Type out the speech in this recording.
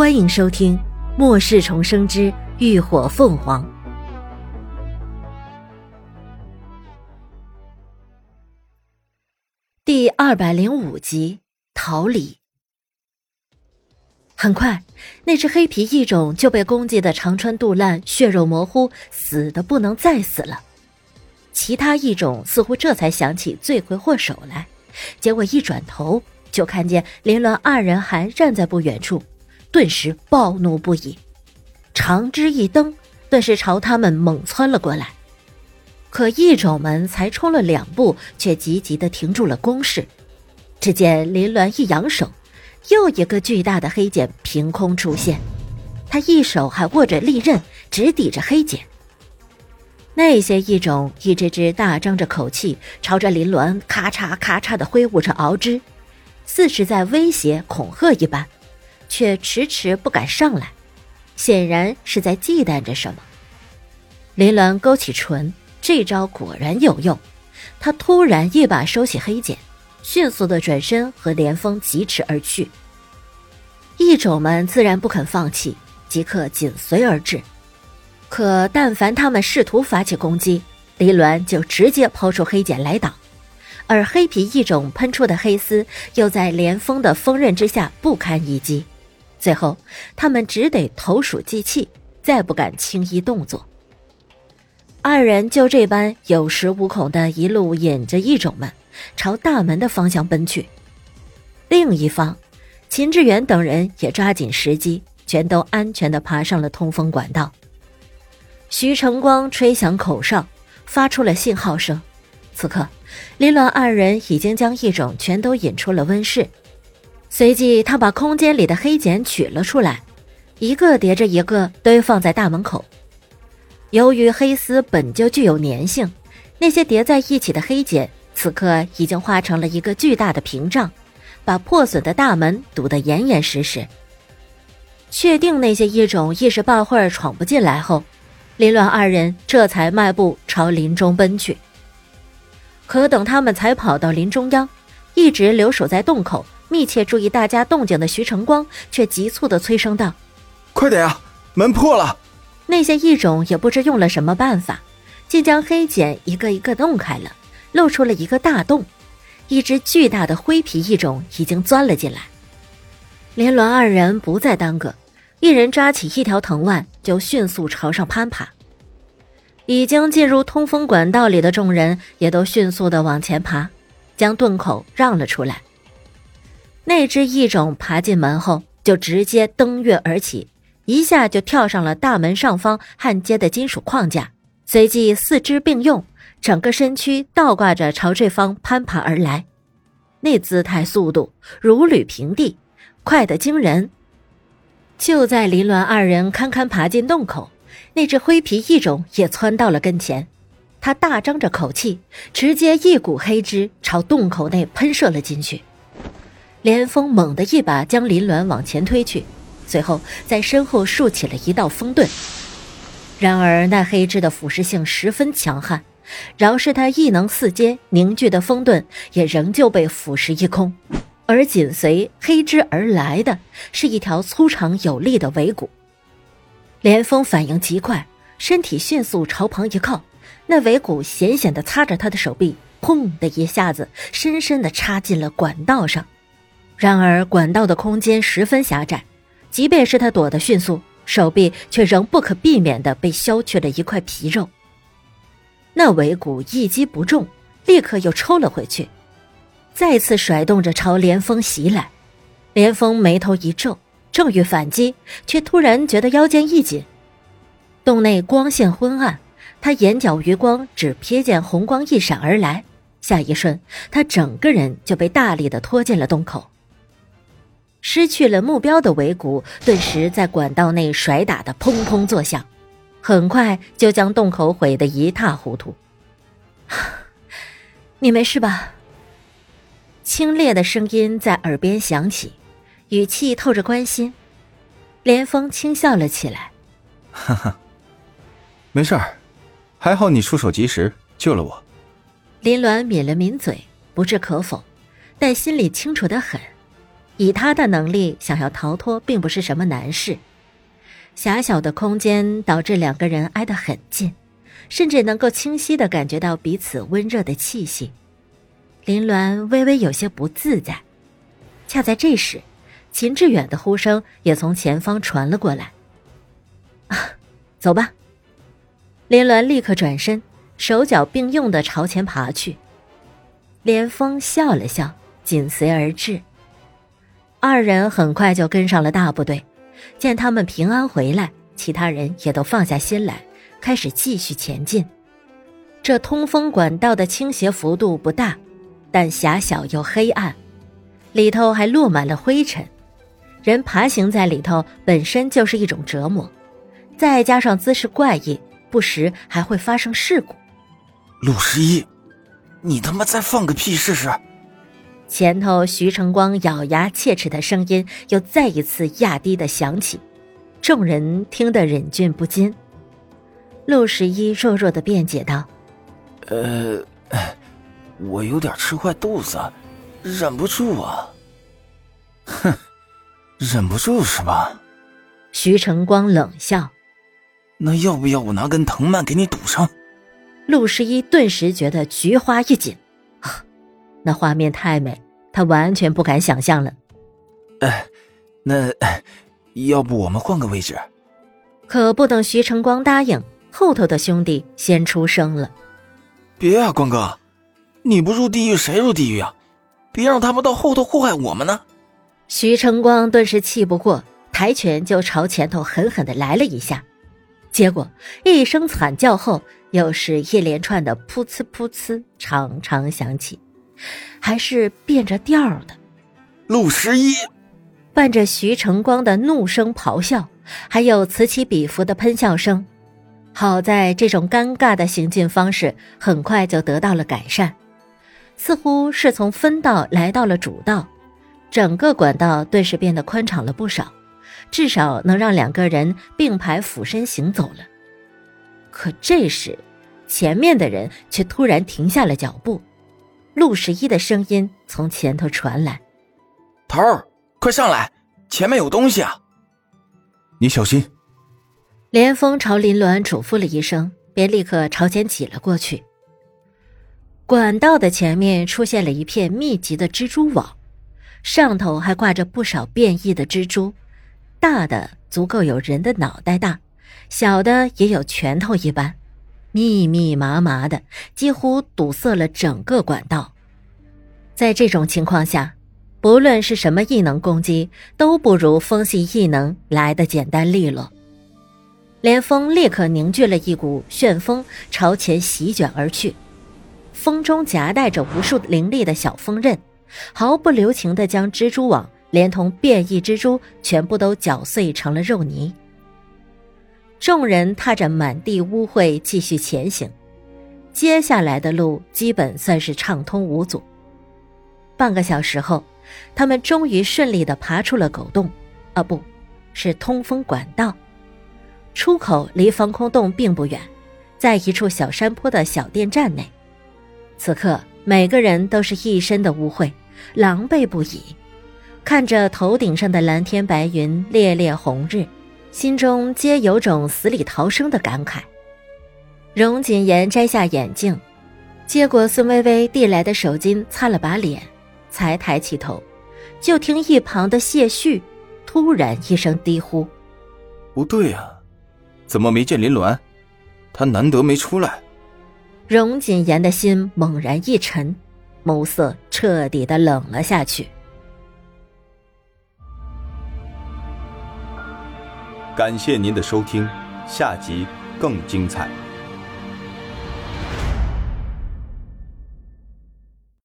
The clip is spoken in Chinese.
欢迎收听《末世重生之浴火凤凰》第二百零五集逃离。很快，那只黑皮异种就被攻击的肠穿肚烂、血肉模糊，死的不能再死了。其他异种似乎这才想起罪魁祸首来，结果一转头就看见林鸾二人还站在不远处。顿时暴怒不已，长枝一蹬，顿时朝他们猛窜了过来。可异种们才冲了两步，却急急的停住了攻势。只见林鸾一扬手，又一个巨大的黑茧凭空出现，他一手还握着利刃，直抵着黑茧。那些异种一只只大张着口气，朝着林鸾咔嚓咔嚓的挥舞着敖枝，似是在威胁恐吓一般。却迟迟不敢上来，显然是在忌惮着什么。林鸾勾起唇，这招果然有用。他突然一把收起黑茧，迅速的转身和连峰疾驰而去。异种们自然不肯放弃，即刻紧随而至。可但凡他们试图发起攻击，林鸾就直接抛出黑茧来挡，而黑皮异种喷出的黑丝又在连峰的锋刃之下不堪一击。最后，他们只得投鼠忌器，再不敢轻易动作。二人就这般有恃无恐的一路引着异种们朝大门的方向奔去。另一方，秦志远等人也抓紧时机，全都安全的爬上了通风管道。徐成光吹响口哨，发出了信号声。此刻，林鸾二人已经将异种全都引出了温室。随即，他把空间里的黑茧取了出来，一个叠着一个堆放在大门口。由于黑丝本就具有粘性，那些叠在一起的黑茧此刻已经化成了一个巨大的屏障，把破损的大门堵得严严实实。确定那些异种一时半会儿闯不进来后，林乱二人这才迈步朝林中奔去。可等他们才跑到林中央，一直留守在洞口。密切注意大家动静的徐成光却急促的催声道：“快点啊，门破了！”那些异种也不知用了什么办法，竟将黑茧一个一个弄开了，露出了一个大洞。一只巨大的灰皮异种已经钻了进来。连鸾二人不再耽搁，一人抓起一条藤蔓，就迅速朝上攀爬。已经进入通风管道里的众人也都迅速的往前爬，将洞口让了出来。那只异种爬进门后，就直接登月而起，一下就跳上了大门上方焊接的金属框架，随即四肢并用，整个身躯倒挂着朝这方攀爬而来。那姿态、速度如履平地，快得惊人。就在林鸾二人堪堪爬进洞口，那只灰皮异种也窜到了跟前，他大张着口气，直接一股黑汁朝洞口内喷射了进去。连峰猛地一把将林鸾往前推去，随后在身后竖起了一道风盾。然而那黑枝的腐蚀性十分强悍，饶是他异能四阶凝聚的风盾，也仍旧被腐蚀一空。而紧随黑枝而来的是一条粗长有力的尾骨。连峰反应极快，身体迅速朝旁一靠，那尾骨险险地擦着他的手臂，砰的一下子，深深地插进了管道上。然而，管道的空间十分狭窄，即便是他躲得迅速，手臂却仍不可避免地被削去了一块皮肉。那尾骨一击不中，立刻又抽了回去，再次甩动着朝连峰袭来。连峰眉头一皱，正欲反击，却突然觉得腰间一紧。洞内光线昏暗，他眼角余光只瞥见红光一闪而来，下一瞬，他整个人就被大力的拖进了洞口。失去了目标的尾骨，顿时在管道内甩打的砰砰作响，很快就将洞口毁得一塌糊涂。你没事吧？清冽的声音在耳边响起，语气透着关心。连峰轻笑了起来：“哈哈，没事儿，还好你出手及时，救了我。”林鸾抿了抿嘴，不置可否，但心里清楚的很。以他的能力，想要逃脱并不是什么难事。狭小的空间导致两个人挨得很近，甚至能够清晰的感觉到彼此温热的气息。林鸾微微有些不自在。恰在这时，秦志远的呼声也从前方传了过来：“啊，走吧。”林鸾立刻转身，手脚并用的朝前爬去。连峰笑了笑，紧随而至。二人很快就跟上了大部队，见他们平安回来，其他人也都放下心来，开始继续前进。这通风管道的倾斜幅度不大，但狭小又黑暗，里头还落满了灰尘，人爬行在里头本身就是一种折磨，再加上姿势怪异，不时还会发生事故。陆十一，你他妈再放个屁试试！前头，徐成光咬牙切齿的声音又再一次压低的响起，众人听得忍俊不禁。陆十一弱弱的辩解道：“呃，我有点吃坏肚子，忍不住啊。”“哼，忍不住是吧？”徐成光冷笑。“那要不要我拿根藤蔓给你堵上？”陆十一顿时觉得菊花一紧。那画面太美，他完全不敢想象了。哎，那要不我们换个位置？可不等徐成光答应，后头的兄弟先出声了：“别啊，光哥，你不入地狱谁入地狱啊？别让他们到后头祸害我们呢！”徐成光顿时气不过，抬拳就朝前头狠狠的来了一下，结果一声惨叫后，又是一连串的噗呲噗呲长长响起。还是变着调的，陆十一伴着徐成光的怒声咆哮，还有此起彼伏的喷笑声。好在这种尴尬的行进方式很快就得到了改善，似乎是从分道来到了主道，整个管道顿时变得宽敞了不少，至少能让两个人并排俯身行走了。可这时，前面的人却突然停下了脚步。陆十一的声音从前头传来：“头儿，快上来，前面有东西啊！你小心。”连峰朝林鸾嘱咐了一声，便立刻朝前挤了过去。管道的前面出现了一片密集的蜘蛛网，上头还挂着不少变异的蜘蛛，大的足够有人的脑袋大，小的也有拳头一般。密密麻麻的，几乎堵塞了整个管道。在这种情况下，不论是什么异能攻击，都不如风系异能来的简单利落。连峰立刻凝聚了一股旋风，朝前席卷而去，风中夹带着无数凌厉的小风刃，毫不留情地将蜘蛛网连同变异蜘蛛全部都搅碎成了肉泥。众人踏着满地污秽继续前行，接下来的路基本算是畅通无阻。半个小时后，他们终于顺利的爬出了狗洞，啊，不是通风管道。出口离防空洞并不远，在一处小山坡的小电站内。此刻，每个人都是一身的污秽，狼狈不已，看着头顶上的蓝天白云、烈烈红日。心中皆有种死里逃生的感慨。荣锦言摘下眼镜，接过孙微微递来的手巾，擦了把脸，才抬起头，就听一旁的谢旭突然一声低呼：“不对呀，怎么没见林鸾？他难得没出来。”荣锦言的心猛然一沉，眸色彻底的冷了下去。感谢您的收听，下集更精彩。